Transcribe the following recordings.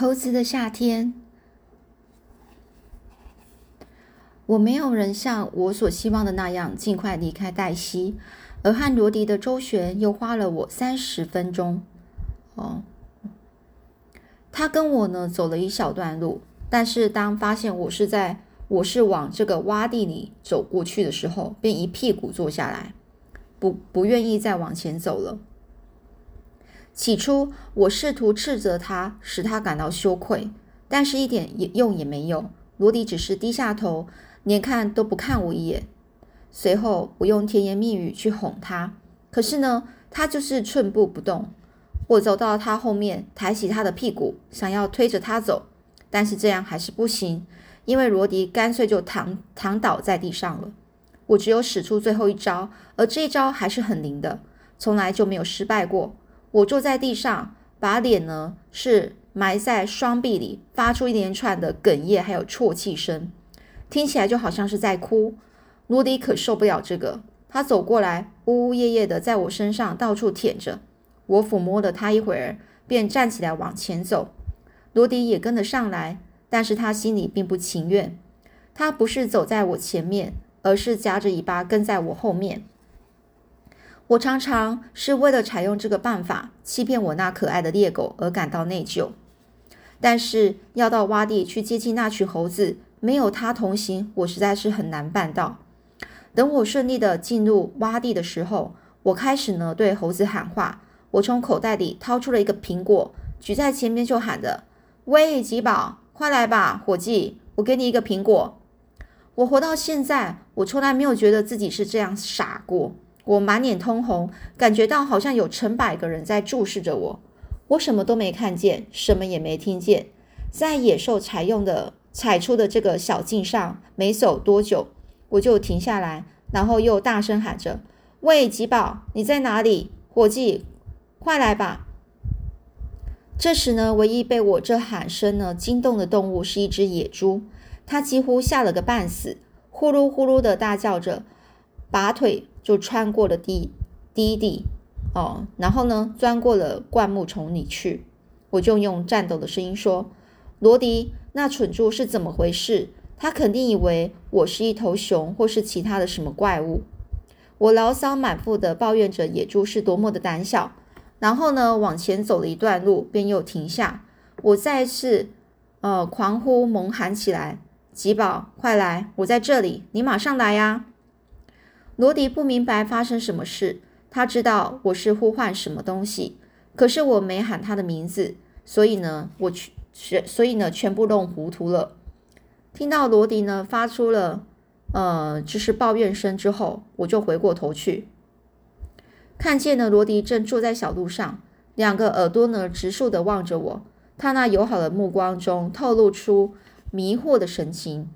猴子的夏天，我没有人像我所希望的那样尽快离开黛西，而和罗迪的周旋又花了我三十分钟。哦，他跟我呢走了一小段路，但是当发现我是在我是往这个洼地里走过去的时候，便一屁股坐下来，不不愿意再往前走了。起初，我试图斥责他，使他感到羞愧，但是一点也用也没有。罗迪只是低下头，连看都不看我一眼。随后，我用甜言蜜语去哄他，可是呢，他就是寸步不动。我走到他后面，抬起他的屁股，想要推着他走，但是这样还是不行，因为罗迪干脆就躺躺倒在地上了。我只有使出最后一招，而这一招还是很灵的，从来就没有失败过。我坐在地上，把脸呢是埋在双臂里，发出一连串的哽咽还有啜泣声，听起来就好像是在哭。罗迪可受不了这个，他走过来，呜呜咽咽的在我身上到处舔着。我抚摸了他一会儿，便站起来往前走。罗迪也跟了上来，但是他心里并不情愿。他不是走在我前面，而是夹着尾巴跟在我后面。我常常是为了采用这个办法欺骗我那可爱的猎狗而感到内疚，但是要到洼地去接近那群猴子，没有它同行，我实在是很难办到。等我顺利的进入洼地的时候，我开始呢对猴子喊话。我从口袋里掏出了一个苹果，举在前面就喊着：“喂，吉宝，快来吧，伙计，我给你一个苹果。”我活到现在，我从来没有觉得自己是这样傻过。我满脸通红，感觉到好像有成百个人在注视着我。我什么都没看见，什么也没听见。在野兽采用的踩出的这个小径上，没走多久，我就停下来，然后又大声喊着：“喂，吉宝，你在哪里？伙计，快来吧！”这时呢，唯一被我这喊声呢惊动的动物是一只野猪，它几乎吓了个半死，呼噜呼噜的大叫着，拔腿。就穿过了低低地哦，然后呢，钻过了灌木丛里去。我就用颤抖的声音说：“罗迪，那蠢猪是怎么回事？他肯定以为我是一头熊，或是其他的什么怪物。”我牢骚满腹的抱怨着野猪是多么的胆小，然后呢，往前走了一段路，便又停下。我再次呃狂呼猛喊起来：“吉宝，快来！我在这里，你马上来呀！”罗迪不明白发生什么事，他知道我是呼唤什么东西，可是我没喊他的名字，所以呢，我全所以呢，全部弄糊涂了。听到罗迪呢发出了呃，就是抱怨声之后，我就回过头去，看见了罗迪正坐在小路上，两个耳朵呢直竖的望着我，他那友好的目光中透露出迷惑的神情。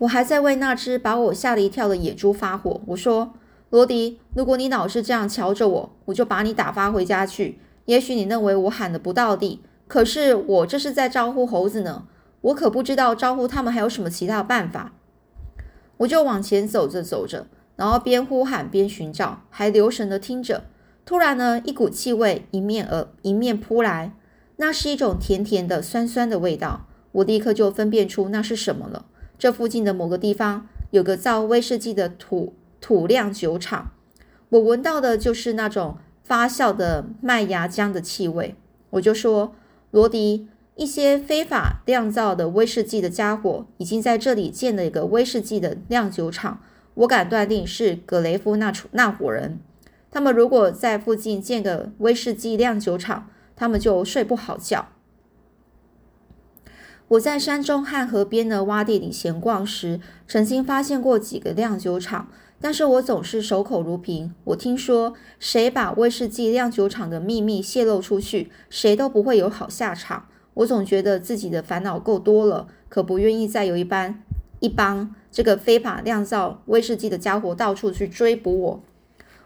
我还在为那只把我吓了一跳的野猪发火。我说：“罗迪，如果你老是这样瞧着我，我就把你打发回家去。也许你认为我喊的不到地，可是我这是在招呼猴子呢。我可不知道招呼他们还有什么其他办法。”我就往前走着走着，然后边呼喊边寻找，还留神的听着。突然呢，一股气味迎面而迎面扑来，那是一种甜甜的、酸酸的味道。我立刻就分辨出那是什么了。这附近的某个地方有个造威士忌的土土酿酒厂，我闻到的就是那种发酵的麦芽浆的气味。我就说，罗迪，一些非法酿造的威士忌的家伙已经在这里建了一个威士忌的酿酒厂。我敢断定是格雷夫那那伙人。他们如果在附近建个威士忌酿酒厂，他们就睡不好觉。我在山中和河边的洼地里闲逛时，曾经发现过几个酿酒厂，但是我总是守口如瓶。我听说，谁把威士忌酿酒厂的秘密泄露出去，谁都不会有好下场。我总觉得自己的烦恼够多了，可不愿意再有一班一帮这个非法酿造威士忌的家伙到处去追捕我。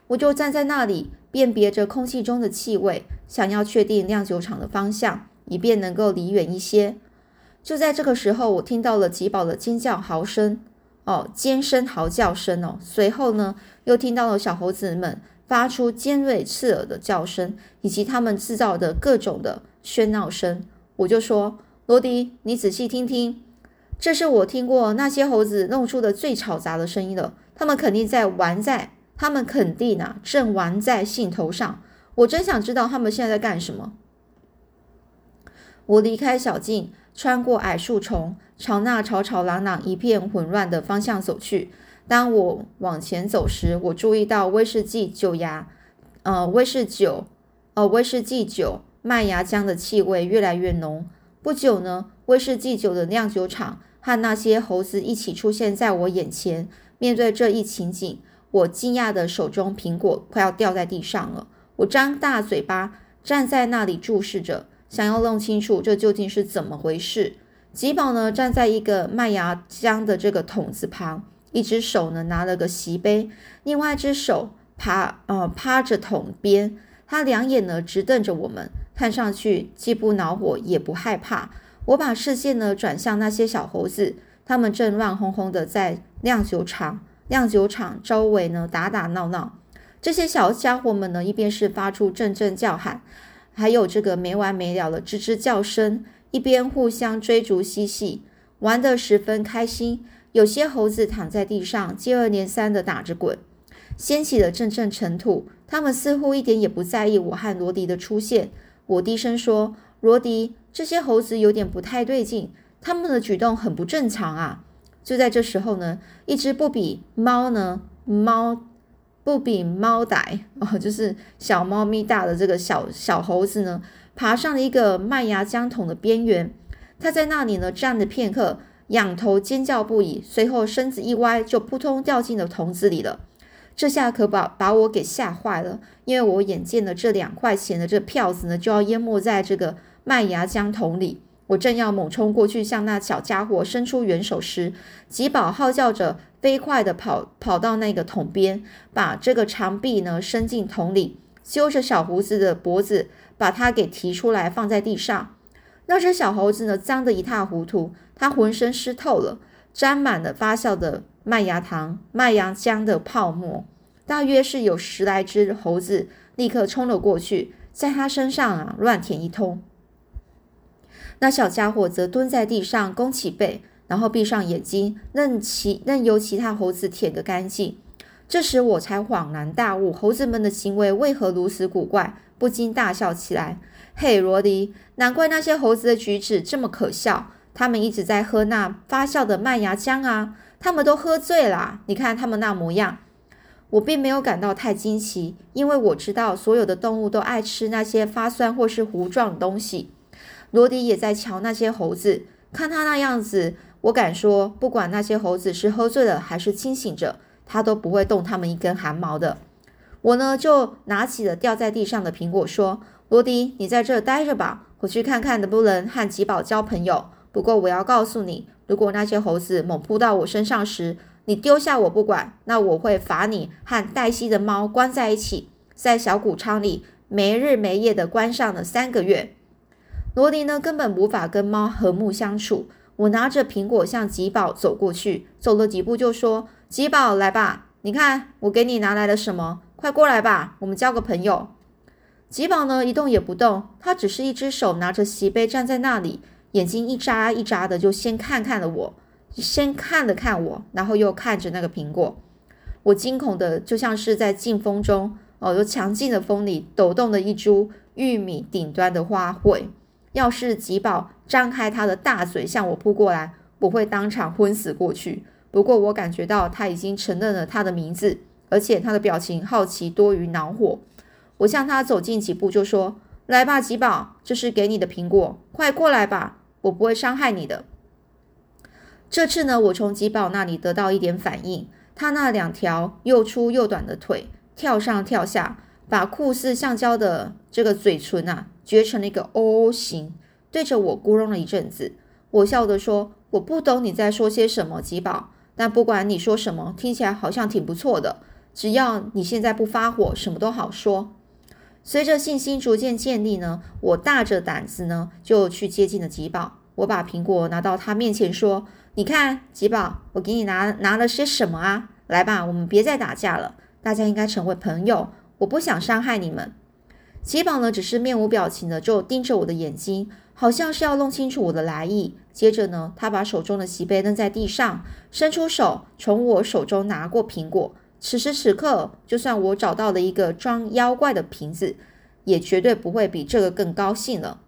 我就站在那里，辨别着空气中的气味，想要确定酿酒厂的方向，以便能够离远一些。就在这个时候，我听到了吉宝的尖叫嚎声，哦，尖声嚎叫声哦。随后呢，又听到了小猴子们发出尖锐刺耳的叫声，以及他们制造的各种的喧闹声。我就说：“罗迪，你仔细听听，这是我听过那些猴子弄出的最吵杂的声音了。他们肯定在玩，在他们肯定啊，正玩在兴头上。我真想知道他们现在在干什么。”我离开小径，穿过矮树丛，朝那吵吵嚷嚷、一片混乱的方向走去。当我往前走时，我注意到威士忌酒芽，呃，威士酒，呃，威士忌酒。麦芽浆的气味越来越浓。不久呢，威士忌酒的酿酒厂和那些猴子一起出现在我眼前。面对这一情景，我惊讶的手中苹果快要掉在地上了。我张大嘴巴站在那里注视着，想要弄清楚这究竟是怎么回事。吉宝呢，站在一个麦芽浆的这个桶子旁，一只手呢拿了个席杯，另外一只手趴呃趴着桶边，他两眼呢直瞪着我们。看上去既不恼火也不害怕。我把视线呢转向那些小猴子，他们正乱哄哄的在酿酒厂、酿酒厂周围呢打打闹闹。这些小家伙们呢，一边是发出阵阵叫喊，还有这个没完没了的吱吱叫声，一边互相追逐嬉戏，玩得十分开心。有些猴子躺在地上，接二连三地打着滚，掀起了阵阵尘土。他们似乎一点也不在意我和罗迪的出现。我低声说：“罗迪，这些猴子有点不太对劲，他们的举动很不正常啊！”就在这时候呢，一只不比猫呢猫不比猫歹 哦，就是小猫咪大的这个小小猴子呢，爬上了一个麦芽浆桶的边缘。它在那里呢站了片刻，仰头尖叫不已，随后身子一歪，就扑通掉进了桶子里了。这下可把把我给吓坏了，因为我眼见的这两块钱的这票子呢，就要淹没在这个麦芽浆桶里。我正要猛冲过去向那小家伙伸出援手时，吉宝号叫着飞快地跑跑到那个桶边，把这个长臂呢伸进桶里，揪着小胡子的脖子，把它给提出来放在地上。那只小猴子呢脏得一塌糊涂，它浑身湿透了，沾满了发酵的。麦芽糖、麦芽浆的泡沫，大约是有十来只猴子立刻冲了过去，在它身上啊乱舔一通。那小家伙则蹲在地上，弓起背，然后闭上眼睛，任其任由其他猴子舔个干净。这时我才恍然大悟，猴子们的行为为何如此古怪，不禁大笑起来。嘿，罗迪，难怪那些猴子的举止这么可笑，他们一直在喝那发酵的麦芽浆啊。他们都喝醉了，你看他们那模样。我并没有感到太惊奇，因为我知道所有的动物都爱吃那些发酸或是糊状的东西。罗迪也在瞧那些猴子，看他那样子，我敢说，不管那些猴子是喝醉了还是清醒着，他都不会动他们一根汗毛的。我呢，就拿起了掉在地上的苹果，说：“罗迪，你在这待着吧，我去看看能不能和吉宝交朋友。不过我要告诉你。”如果那些猴子猛扑到我身上时，你丢下我不管，那我会罚你和黛西的猫关在一起，在小谷仓里没日没夜的关上了三个月。罗迪呢，根本无法跟猫和睦相处。我拿着苹果向吉宝走过去，走了几步就说：“吉宝，来吧，你看我给你拿来了什么？快过来吧，我们交个朋友。”吉宝呢，一动也不动，他只是一只手拿着席杯站在那里。眼睛一眨一眨的，就先看看了我，先看了看我，然后又看着那个苹果。我惊恐的，就像是在劲风中，哦，有强劲的风里抖动的一株玉米顶端的花卉。要是吉宝张开他的大嘴向我扑过来，我会当场昏死过去。不过我感觉到他已经承认了他的名字，而且他的表情好奇多于恼火。我向他走近几步，就说：“来吧，吉宝，这是给你的苹果，快过来吧。”我不会伤害你的。这次呢，我从吉宝那里得到一点反应，他那两条又粗又短的腿跳上跳下，把酷似橡胶的这个嘴唇啊撅成了一个 O 型，对着我咕哝了一阵子。我笑着说：“我不懂你在说些什么，吉宝。但不管你说什么，听起来好像挺不错的。只要你现在不发火，什么都好说。”随着信心逐渐建立呢，我大着胆子呢就去接近了吉宝。我把苹果拿到他面前说：“你看，吉宝，我给你拿拿了些什么啊？来吧，我们别再打架了，大家应该成为朋友。我不想伤害你们。”吉宝呢，只是面无表情的就盯着我的眼睛，好像是要弄清楚我的来意。接着呢，他把手中的锡杯扔在地上，伸出手从我手中拿过苹果。此时此刻，就算我找到了一个装妖怪的瓶子，也绝对不会比这个更高兴了。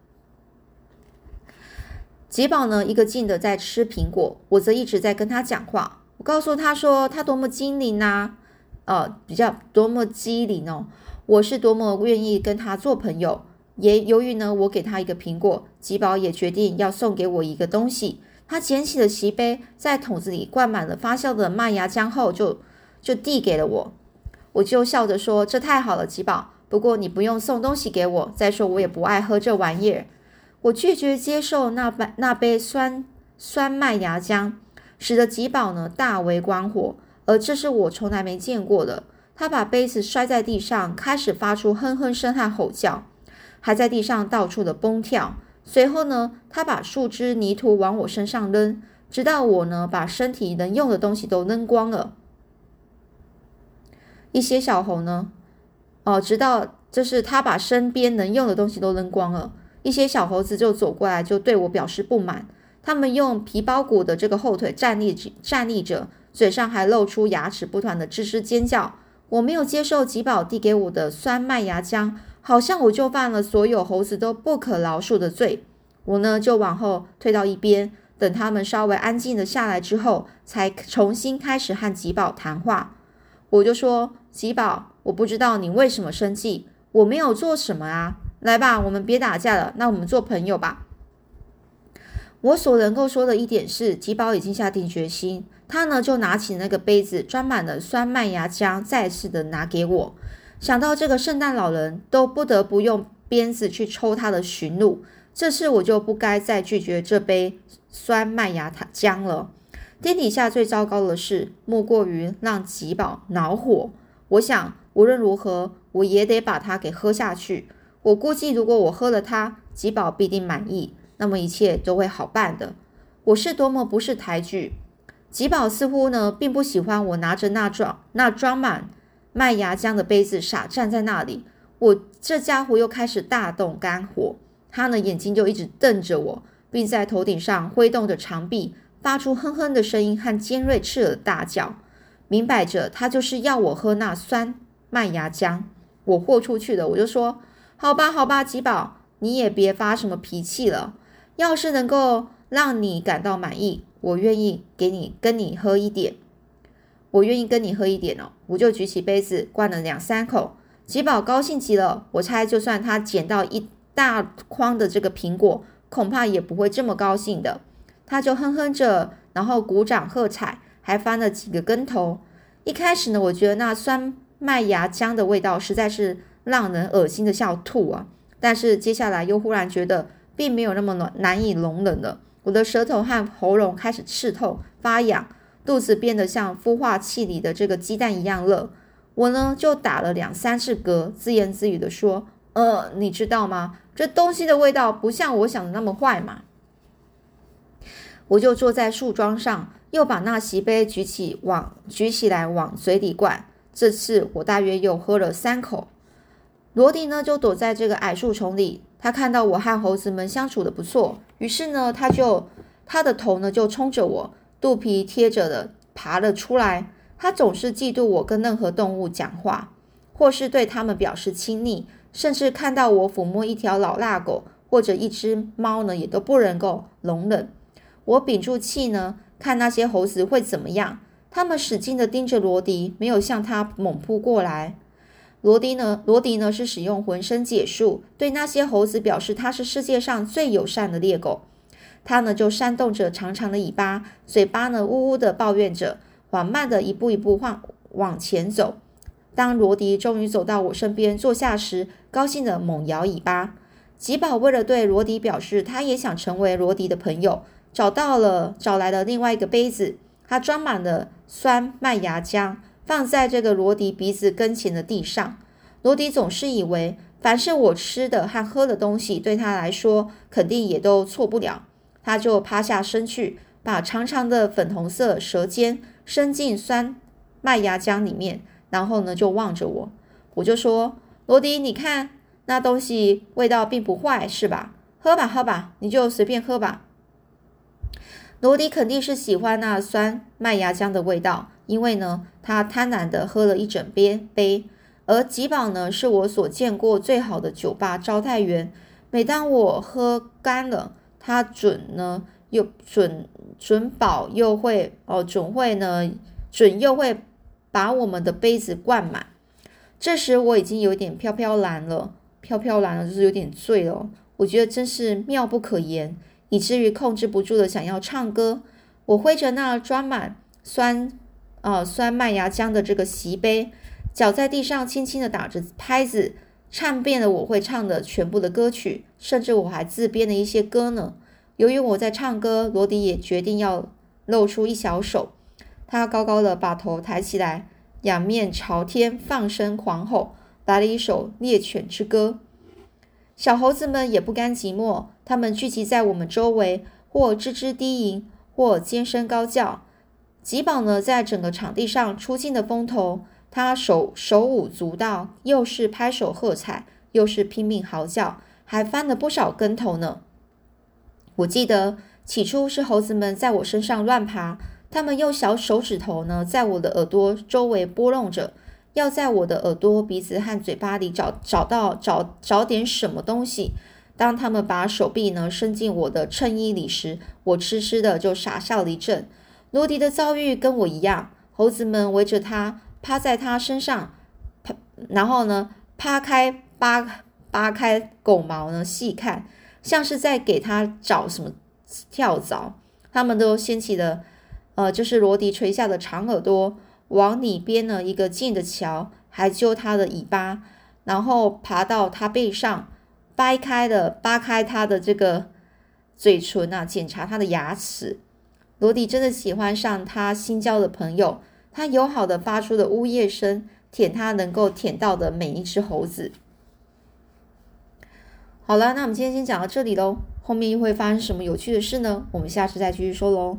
吉宝呢，一个劲的在吃苹果，我则一直在跟他讲话。我告诉他说，他多么精灵呐，呃，比较多么机灵哦。我是多么愿意跟他做朋友。也由于呢，我给他一个苹果，吉宝也决定要送给我一个东西。他捡起了席杯，在桶子里灌满了发酵的麦芽浆后，就就递给了我。我就笑着说：“这太好了，吉宝。不过你不用送东西给我。再说我也不爱喝这玩意儿。”我拒绝接受那杯那杯酸酸麦芽浆，使得吉宝呢大为光火，而这是我从来没见过的。他把杯子摔在地上，开始发出哼哼声和吼叫，还在地上到处的蹦跳。随后呢，他把树枝泥土往我身上扔，直到我呢把身体能用的东西都扔光了。一些小猴呢，哦，直到就是他把身边能用的东西都扔光了。一些小猴子就走过来，就对我表示不满。他们用皮包骨的这个后腿站立站立着，嘴上还露出牙齿，不断的吱吱尖叫。我没有接受吉宝递给我的酸麦芽浆，好像我就犯了所有猴子都不可饶恕的罪。我呢就往后退到一边，等他们稍微安静的下来之后，才重新开始和吉宝谈话。我就说：“吉宝，我不知道你为什么生气，我没有做什么啊。”来吧，我们别打架了，那我们做朋友吧。我所能够说的一点是，吉宝已经下定决心。他呢，就拿起那个杯子，装满了酸麦芽浆，再次的拿给我。想到这个圣诞老人都不得不用鞭子去抽他的驯鹿，这次我就不该再拒绝这杯酸麦芽糖浆了。天底下最糟糕的事，莫过于让吉宝恼火。我想，无论如何，我也得把它给喝下去。我估计，如果我喝了它，吉宝必定满意，那么一切都会好办的。我是多么不识抬举！吉宝似乎呢，并不喜欢我拿着那装那装满麦芽浆的杯子傻站在那里。我这家伙又开始大动肝火，他呢眼睛就一直瞪着我，并在头顶上挥动着长臂，发出哼哼的声音和尖锐刺耳的大叫。明摆着，他就是要我喝那酸麦芽浆。我豁出去了，我就说。好吧，好吧，吉宝，你也别发什么脾气了。要是能够让你感到满意，我愿意给你跟你喝一点。我愿意跟你喝一点哦。我就举起杯子灌了两三口。吉宝高兴极了。我猜，就算他捡到一大筐的这个苹果，恐怕也不会这么高兴的。他就哼哼着，然后鼓掌喝彩，还翻了几个跟头。一开始呢，我觉得那酸麦芽浆的味道实在是。让人恶心的笑吐啊！但是接下来又忽然觉得并没有那么难难以容忍了。我的舌头和喉咙开始刺痛、发痒，肚子变得像孵化器里的这个鸡蛋一样热。我呢就打了两三次嗝，自言自语的说：“呃，你知道吗？这东西的味道不像我想的那么坏嘛。”我就坐在树桩上，又把那席杯举起往举起来往嘴里灌。这次我大约又喝了三口。罗迪呢，就躲在这个矮树丛里。他看到我和猴子们相处的不错，于是呢，他就他的头呢就冲着我，肚皮贴着的爬了出来。他总是嫉妒我跟任何动物讲话，或是对他们表示亲昵，甚至看到我抚摸一条老腊狗或者一只猫呢，也都不能够容忍。我屏住气呢，看那些猴子会怎么样。他们使劲的盯着罗迪，没有向他猛扑过来。罗迪呢？罗迪呢？是使用浑身解数对那些猴子表示他是世界上最友善的猎狗。他呢就扇动着长长的尾巴，嘴巴呢呜呜的抱怨着，缓慢的一步一步往往前走。当罗迪终于走到我身边坐下时，高兴的猛摇尾巴。吉宝为了对罗迪表示他也想成为罗迪的朋友，找到了找来了另外一个杯子，它装满了酸麦芽浆。放在这个罗迪鼻子跟前的地上，罗迪总是以为凡是我吃的和喝的东西对他来说肯定也都错不了，他就趴下身去，把长长的粉红色舌尖伸进酸麦芽浆里面，然后呢就望着我，我就说：“罗迪，你看那东西味道并不坏，是吧？喝吧，喝吧，你就随便喝吧。罗迪肯定是喜欢那酸麦芽浆的味道，因为呢，他贪婪的喝了一整杯杯。而吉宝呢，是我所见过最好的酒吧招待员。每当我喝干了，他准呢又准准保又会哦准会呢准又会把我们的杯子灌满。这时我已经有点飘飘然了，飘飘然了就是有点醉了。我觉得真是妙不可言，以至于控制不住的想要唱歌。我挥着那装满酸呃酸麦芽浆的这个席杯。脚在地上轻轻地打着拍子，唱遍了我会唱的全部的歌曲，甚至我还自编了一些歌呢。由于我在唱歌，罗迪也决定要露出一小手。他高高的把头抬起来，仰面朝天放声狂吼，来了一首猎犬之歌。小猴子们也不甘寂寞，他们聚集在我们周围，或吱吱低吟，或尖声高叫。吉宝呢，在整个场地上出尽了风头。他手手舞足蹈，又是拍手喝彩，又是拼命嚎叫，还翻了不少跟头呢。我记得起初是猴子们在我身上乱爬，他们用小手指头呢，在我的耳朵周围拨弄着，要在我的耳朵、鼻子和嘴巴里找找到找找点什么东西。当他们把手臂呢伸进我的衬衣里时，我痴痴的就傻笑了一阵。罗迪的遭遇跟我一样，猴子们围着他。趴在他身上，然后呢，扒开扒扒开狗毛呢，细看，像是在给他找什么跳蚤。他们都掀起了，呃，就是罗迪垂下的长耳朵，往里边呢一个近的瞧，还揪他的尾巴，然后爬到他背上，掰开的扒开他的这个嘴唇啊，检查他的牙齿。罗迪真的喜欢上他新交的朋友。他友好的发出的呜咽声，舔他能够舔到的每一只猴子。好了，那我们今天先讲到这里喽，后面又会发生什么有趣的事呢？我们下次再继续说喽。